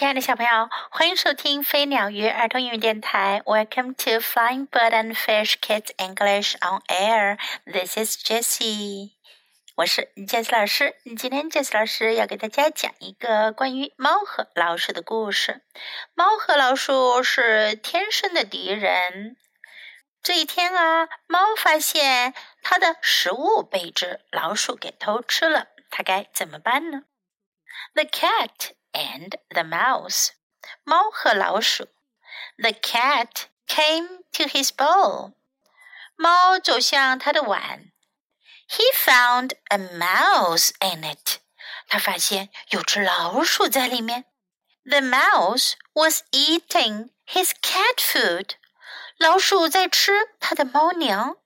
亲爱的小朋友，欢迎收听飞鸟鱼儿童英语电台。Welcome to Flying Bird and Fish Kids English on Air. This is Jessie. 我是 Jessie 老师。今天 Jessie 老师要给大家讲一个关于猫和老鼠的故事。猫和老鼠是天生的敌人。这一天啊，猫发现它的食物被一只老鼠给偷吃了，它该怎么办呢？The cat and the mouse，猫和老鼠。The cat came to his bowl，猫走向他的碗。He found a mouse in it，他发现有只老鼠在里面。The mouse was eating his cat food，老鼠在吃它的猫粮。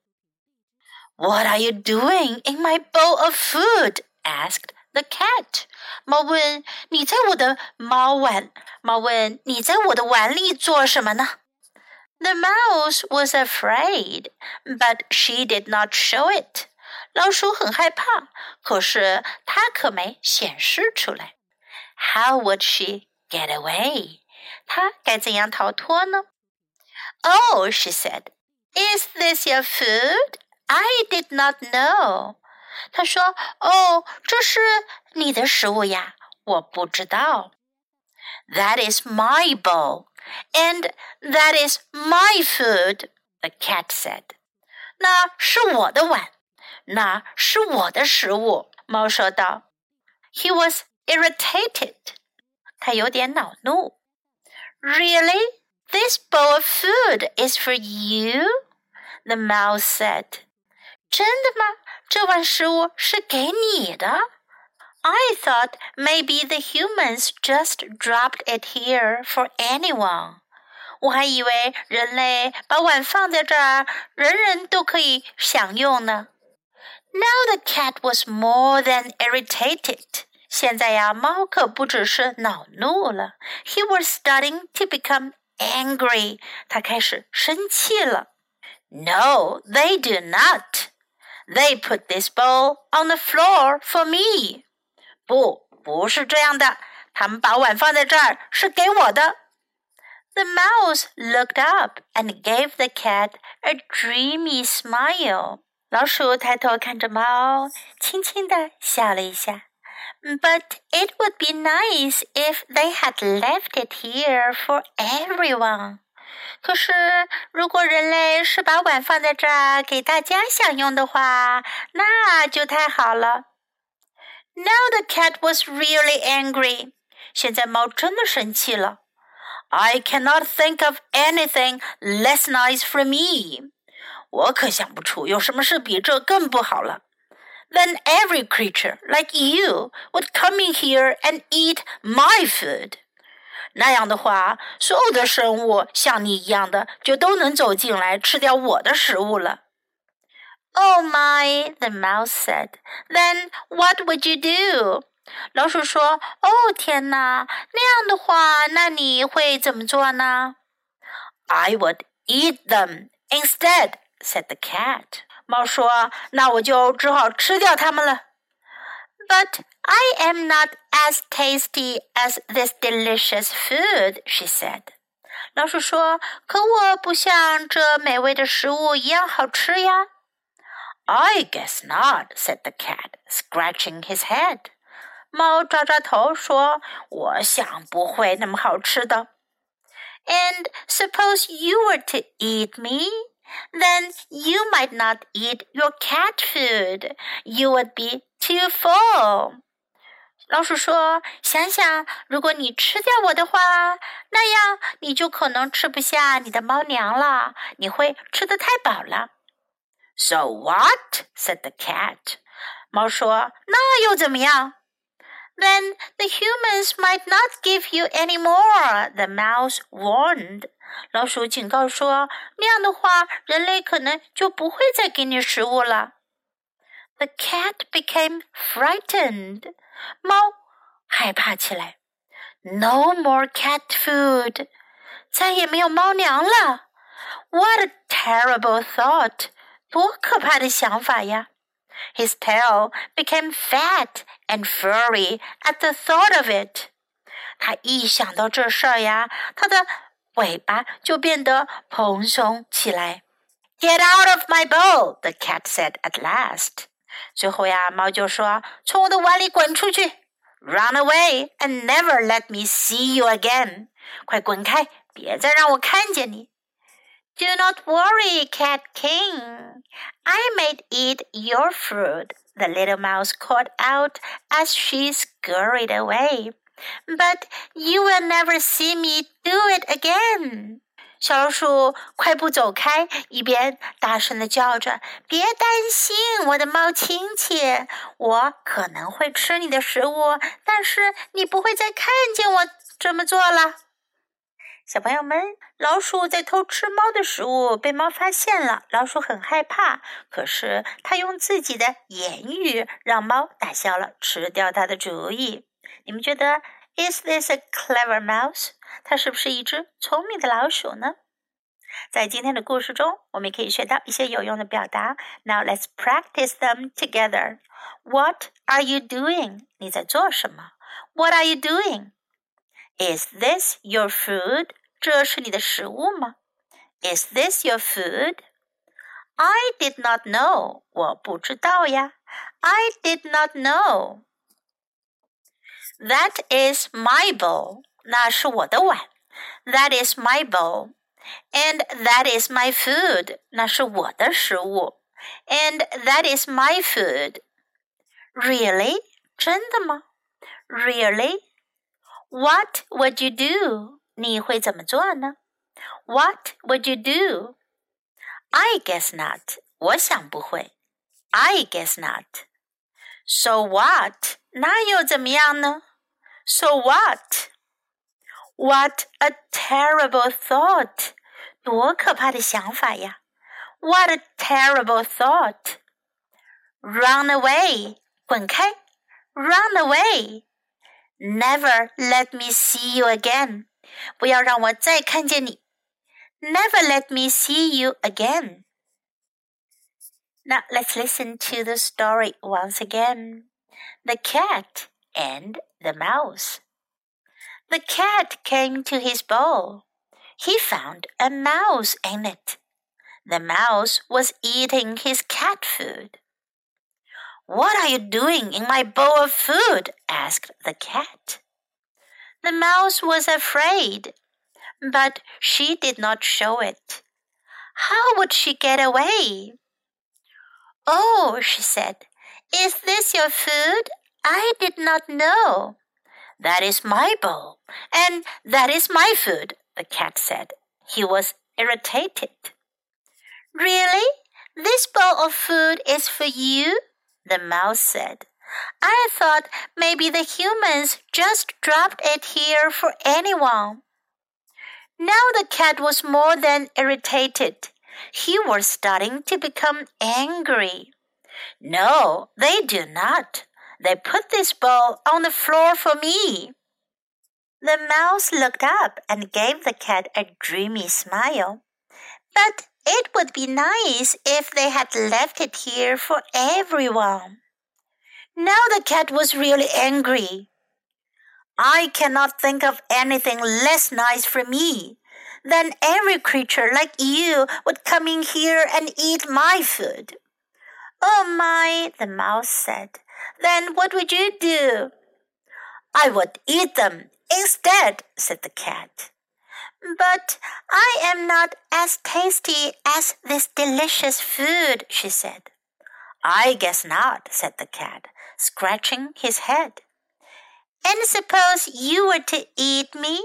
What are you doing in my bowl of food? asked the cat. 猫问：“你在我的猫碗？”猫问：“你在我的碗里做什么呢？” The mouse was afraid, but she did not show it. 老鼠很害怕，可是它可没显示出来。How would she get away? 它该怎样逃脱呢？Oh, she said, "Is this your food? I did not know." 他说：“哦，这是你的食物呀，我不知道。” That is my bowl, and that is my food. The cat said. 那是我的碗，那是我的食物。猫说道。He was irritated. 他有点恼怒。Really, this bowl of food is for you? The mouse said. 真的吗？这碗食物是给你的。I thought maybe the humans just dropped it here for anyone. 我还以为人类把碗放在这儿，人人都可以享用呢。Now the cat was more than irritated. 现在呀，猫可不只是恼怒了，He was starting to become angry. 他开始生气了。No, they do not. They put this bowl on the floor for me. 不，不是这样的。他们把碗放在这儿是给我的。The mouse looked up and gave the cat a dreamy smile. 老鼠抬头看着猫，轻轻地笑了一下。But it would be nice if they had left it here for everyone. 可是，如果人类是把碗放在这儿给大家享用的话，那就太好了。Now the cat was really angry. 现在猫真的生气了。I cannot think of anything less nice for me. 我可想不出有什么事比这更不好了。Then every creature like you would come in here and eat my food. 那样的话，所有的生物像你一样的，就都能走进来吃掉我的食物了。Oh my, the mouse said. Then what would you do? 老鼠说：“哦，天哪！那样的话，那你会怎么做呢？” I would eat them instead, said the cat. 猫说：“那我就只好吃掉它们了。” But I am not as tasty as this delicious food, she said. 老鼠说：“可我不像这美味的食物一样好吃呀。” I guess not, said the cat, scratching his head. 猫抓抓头说：“我想不会那么好吃的。” And suppose you were to eat me, then you might not eat your cat food. You would be too full. 老鼠说：“想想，如果你吃掉我的话，那样你就可能吃不下你的猫粮了。你会吃的太饱了。” So what? said the cat. 猫说：“那又怎么样？” Then the humans might not give you any more. The mouse warned. 老鼠警告说：“那样的话，人类可能就不会再给你食物了。” The cat became frightened. 猫害怕起来。No more cat food. 再也没有猫粮了。What a terrible thought! 多可怕的想法呀！His tail became fat and furry at the thought of it. 他一想到这事儿呀，他的尾巴就变得蓬松起来。Get out of my bowl! The cat said at last. 最后呀，猫就说：“从我的碗里滚出去！Run away and never let me see you again！快滚开，别再让我看见你。” Do not worry, Cat King. I may eat your fruit. The little mouse called out as she scurried away. But you will never see me do it again. 小老鼠快步走开，一边大声的叫着：“别担心，我的猫亲戚，我可能会吃你的食物，但是你不会再看见我这么做了。”小朋友们，老鼠在偷吃猫的食物，被猫发现了，老鼠很害怕。可是它用自己的言语让猫打消了吃掉它的主意。你们觉得 ，Is this a clever mouse？它是不是一只聪明的老鼠呢？在今天的故事中，我们可以学到一些有用的表达。Now let's practice them together. What are you doing？你在做什么？What are you doing？Is this your food？这是你的食物吗？Is this your food? I did not know. 我不知道呀。I did not know. That is my bowl. 那是我的碗。That is my bowl. And that is my food. 那是我的食物。And that is my food. Really? 真的吗？Really? What would you do? 你会怎么做呢？What would you do? I guess not. 我想不会。I guess not. So what? 那又怎么样呢？So what? What a terrible thought! 多可怕的想法呀！What a terrible thought! Run away! 滚开！Run away! Never let me see you again. 不要让我再看见你。Never let me see you again. Now let's listen to the story once again. The cat and the mouse. The cat came to his bowl. He found a mouse in it. The mouse was eating his cat food. What are you doing in my bowl of food? asked the cat. The mouse was afraid, but she did not show it. How would she get away? Oh, she said, is this your food? I did not know. That is my bowl, and that is my food, the cat said. He was irritated. Really? This bowl of food is for you? the mouse said. I thought maybe the humans just dropped it here for anyone. Now the cat was more than irritated. He was starting to become angry. No, they do not. They put this bowl on the floor for me. The mouse looked up and gave the cat a dreamy smile. But it would be nice if they had left it here for everyone. Now the cat was really angry. I cannot think of anything less nice for me than every creature like you would come in here and eat my food. Oh my, the mouse said. Then what would you do? I would eat them instead, said the cat. But I am not as tasty as this delicious food, she said. I guess not, said the cat, scratching his head. And suppose you were to eat me?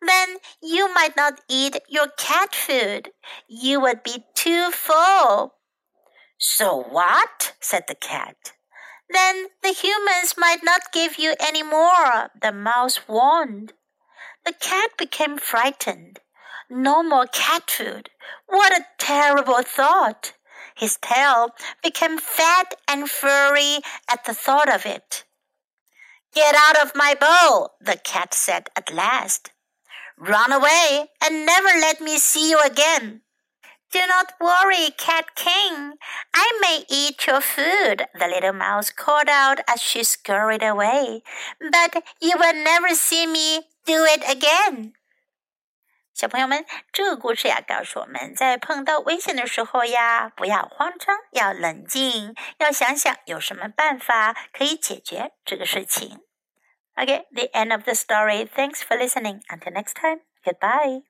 Then you might not eat your cat food. You would be too full. So what? said the cat. Then the humans might not give you any more, the mouse warned. The cat became frightened. No more cat food. What a terrible thought! His tail became fat and furry at the thought of it. Get out of my bowl, the cat said at last. Run away and never let me see you again. Do not worry, Cat King. I may eat your food, the little mouse called out as she scurried away. But you will never see me do it again. 小朋友们，这个故事呀，告诉我们在碰到危险的时候呀，不要慌张，要冷静，要想想有什么办法可以解决这个事情。Okay, the end of the story. Thanks for listening. Until next time, goodbye.